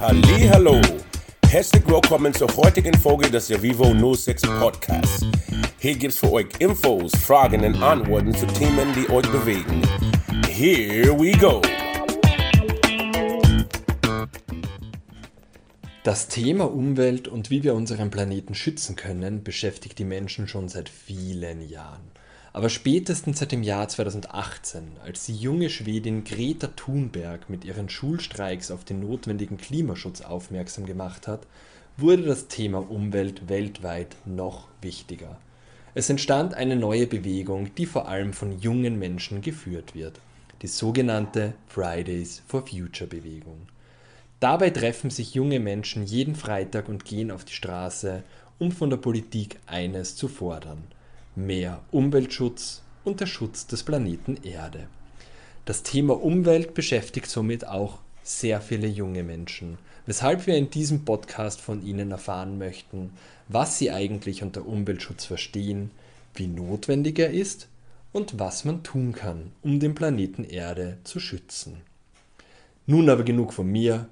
Hallo, herzlich willkommen zur heutigen Folge des Vivo 06 Podcasts. Hier gibt's für euch Infos, Fragen und Antworten zu Themen, die euch bewegen. Here we go. Das Thema Umwelt und wie wir unseren Planeten schützen können, beschäftigt die Menschen schon seit vielen Jahren. Aber spätestens seit dem Jahr 2018, als die junge Schwedin Greta Thunberg mit ihren Schulstreiks auf den notwendigen Klimaschutz aufmerksam gemacht hat, wurde das Thema Umwelt weltweit noch wichtiger. Es entstand eine neue Bewegung, die vor allem von jungen Menschen geführt wird, die sogenannte Fridays for Future Bewegung. Dabei treffen sich junge Menschen jeden Freitag und gehen auf die Straße, um von der Politik eines zu fordern – mehr Umweltschutz und der Schutz des Planeten Erde. Das Thema Umwelt beschäftigt somit auch sehr viele junge Menschen, weshalb wir in diesem Podcast von ihnen erfahren möchten, was sie eigentlich unter Umweltschutz verstehen, wie notwendig er ist und was man tun kann, um den Planeten Erde zu schützen. Nun aber genug von mir,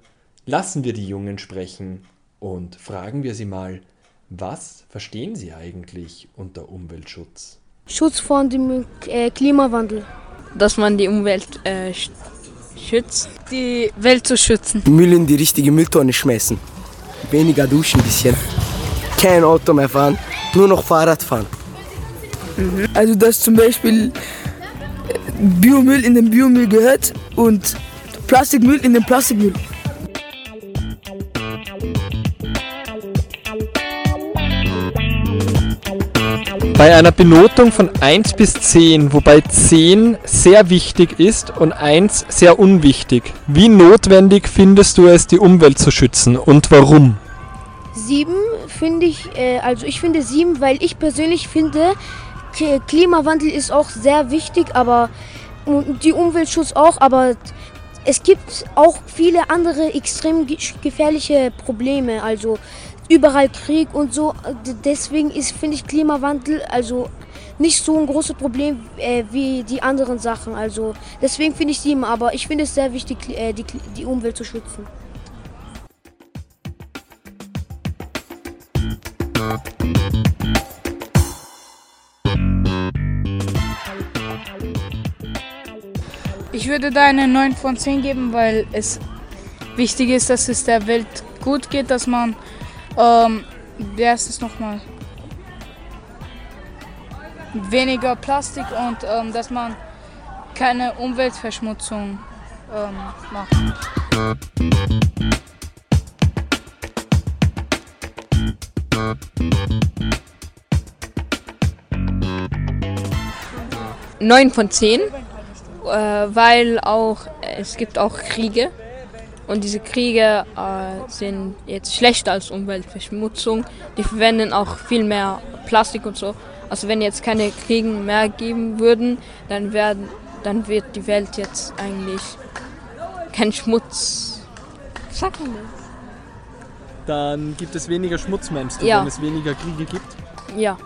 lassen wir die Jungen sprechen und fragen wir sie mal, was verstehen Sie eigentlich unter Umweltschutz? Schutz vor dem äh, Klimawandel. Dass man die Umwelt äh, schützt, die Welt zu schützen. Müll in die richtige Mülltonne schmeißen. Weniger duschen ein bisschen. Kein Auto mehr fahren, nur noch Fahrrad fahren. Mhm. Also dass zum Beispiel äh, Biomüll in den Biomüll gehört und Plastikmüll in den Plastikmüll. Bei einer Benotung von 1 bis 10, wobei 10 sehr wichtig ist und 1 sehr unwichtig, wie notwendig findest du es, die Umwelt zu schützen und warum? 7 finde ich, äh, also ich finde 7, weil ich persönlich finde, Klimawandel ist auch sehr wichtig, aber die Umweltschutz auch, aber es gibt auch viele andere extrem gefährliche Probleme. Also überall Krieg und so. Deswegen ist, finde ich, Klimawandel also nicht so ein großes Problem äh, wie die anderen Sachen. Also deswegen finde ich sie immer, aber ich finde es sehr wichtig, äh, die, die Umwelt zu schützen. Ich würde da eine 9 von 10 geben, weil es wichtig ist, dass es der Welt gut geht, dass man ähm, wer ist es nochmal? Weniger Plastik und ähm, dass man keine Umweltverschmutzung ähm, macht. Neun von zehn, äh, weil auch es gibt auch Kriege und diese Kriege äh, sind jetzt schlechter als Umweltverschmutzung. Die verwenden auch viel mehr Plastik und so. Also wenn jetzt keine Kriege mehr geben würden, dann, werden, dann wird die Welt jetzt eigentlich kein Schmutz. Sag mal. Dann gibt es weniger Schmutz, meinst du, ja. wenn es weniger Kriege gibt? Ja.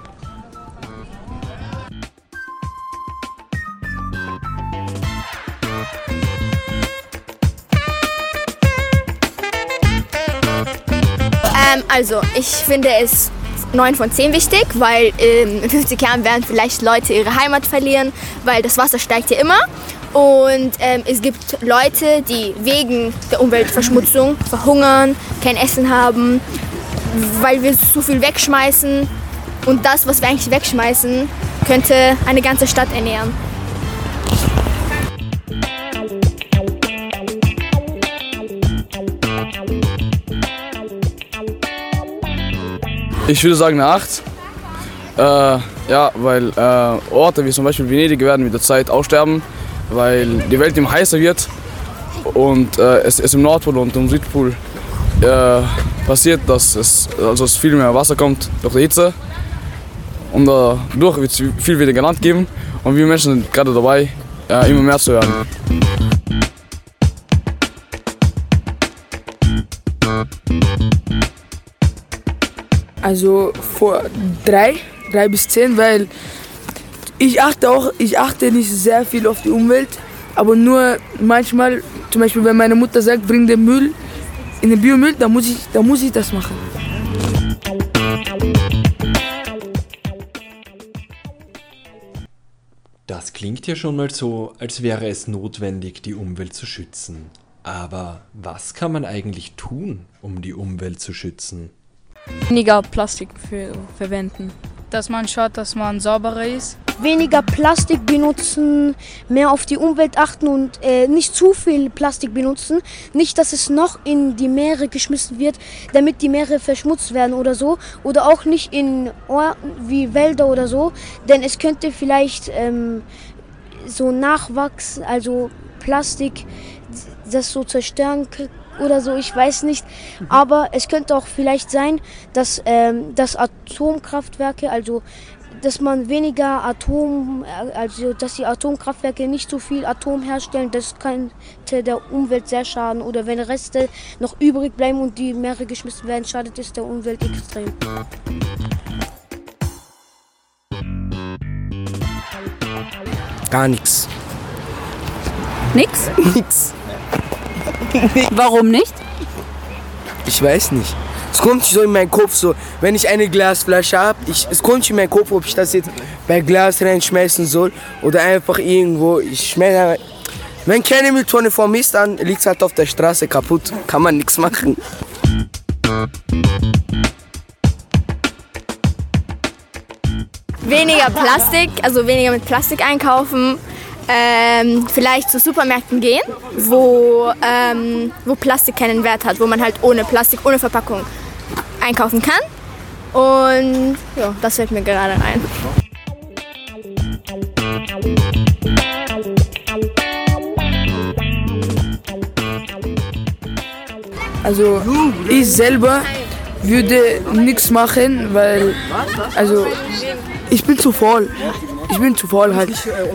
Ähm, also, ich finde es 9 von 10 wichtig, weil ähm, in 50 Jahren werden vielleicht Leute ihre Heimat verlieren, weil das Wasser steigt ja immer. Und ähm, es gibt Leute, die wegen der Umweltverschmutzung verhungern, kein Essen haben, weil wir zu viel wegschmeißen. Und das, was wir eigentlich wegschmeißen, könnte eine ganze Stadt ernähren. Ich würde sagen eine 8. Äh, ja, weil äh, Orte wie zum Beispiel Venedig werden mit der Zeit aussterben, weil die Welt immer heißer wird und äh, es, es, im Nordpol und im Südpol äh, passiert, dass es, also es viel mehr Wasser kommt durch die Hitze und dadurch wird es viel weniger Land geben und wir Menschen sind gerade dabei, äh, immer mehr zu werden. Also vor drei, drei bis zehn, weil ich achte auch, ich achte nicht sehr viel auf die Umwelt, aber nur manchmal, zum Beispiel wenn meine Mutter sagt, bring den Müll in den Biomüll, dann muss ich, dann muss ich das machen. Das klingt ja schon mal so, als wäre es notwendig, die Umwelt zu schützen. Aber was kann man eigentlich tun, um die Umwelt zu schützen? Weniger Plastik für, verwenden. Dass man schaut, dass man sauberer ist. Weniger Plastik benutzen, mehr auf die Umwelt achten und äh, nicht zu viel Plastik benutzen. Nicht, dass es noch in die Meere geschmissen wird, damit die Meere verschmutzt werden oder so. Oder auch nicht in Orten wie Wälder oder so, denn es könnte vielleicht ähm, so Nachwachs, also Plastik, das so zerstören k- oder so, ich weiß nicht. Aber es könnte auch vielleicht sein, dass, ähm, dass Atomkraftwerke, also dass man weniger Atom, äh, also dass die Atomkraftwerke nicht so viel Atom herstellen, das könnte der Umwelt sehr schaden. Oder wenn Reste noch übrig bleiben und die Meere geschmissen werden, schadet es der Umwelt extrem. Gar nichts. Nix? Nix. Warum nicht? Ich weiß nicht. Es kommt nicht so in meinen Kopf so, wenn ich eine Glasflasche habe, ich, es kommt nicht in meinen Kopf, ob ich das jetzt bei Glas reinschmeißen soll oder einfach irgendwo. Ich schmeiße Wenn keine Mülltonne vor mir ist, dann liegt es halt auf der Straße kaputt. Kann man nichts machen. Weniger Plastik, also weniger mit Plastik einkaufen. Ähm, vielleicht zu Supermärkten gehen, wo, ähm, wo Plastik keinen Wert hat, wo man halt ohne Plastik, ohne Verpackung einkaufen kann. Und ja, das fällt mir gerade ein. Also ich selber würde nichts machen, weil also ich bin zu faul. Ich bin zu faul halt.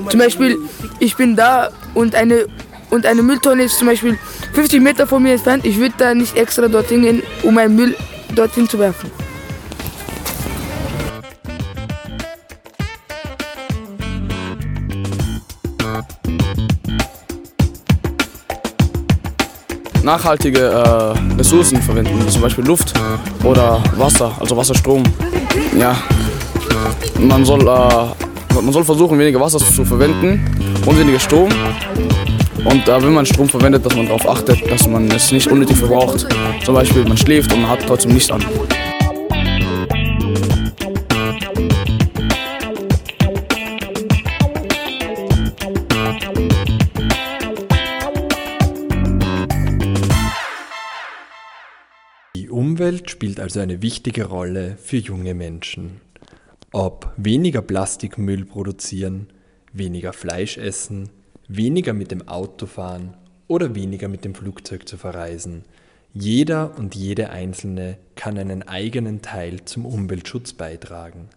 Zum Beispiel, ich bin da und eine und eine Mülltonne ist zum Beispiel 50 Meter von mir entfernt. Ich würde da nicht extra dorthin gehen, um meinen Müll dorthin zu werfen. nachhaltige äh, Ressourcen verwenden, zum Beispiel Luft oder Wasser, also Wasserstrom. Ja, man soll, äh, man soll versuchen, weniger Wasser zu verwenden und weniger Strom. Und äh, wenn man Strom verwendet, dass man darauf achtet, dass man es nicht unnötig verbraucht. Zum Beispiel, man schläft und man hat trotzdem Licht an. Die Umwelt spielt also eine wichtige Rolle für junge Menschen. Ob weniger Plastikmüll produzieren, weniger Fleisch essen, weniger mit dem Auto fahren oder weniger mit dem Flugzeug zu verreisen. Jeder und jede Einzelne kann einen eigenen Teil zum Umweltschutz beitragen.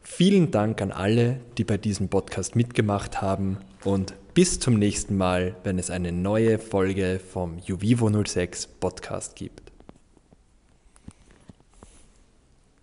Vielen Dank an alle, die bei diesem Podcast mitgemacht haben und bis zum nächsten Mal, wenn es eine neue Folge vom Juvivo 06 Podcast gibt.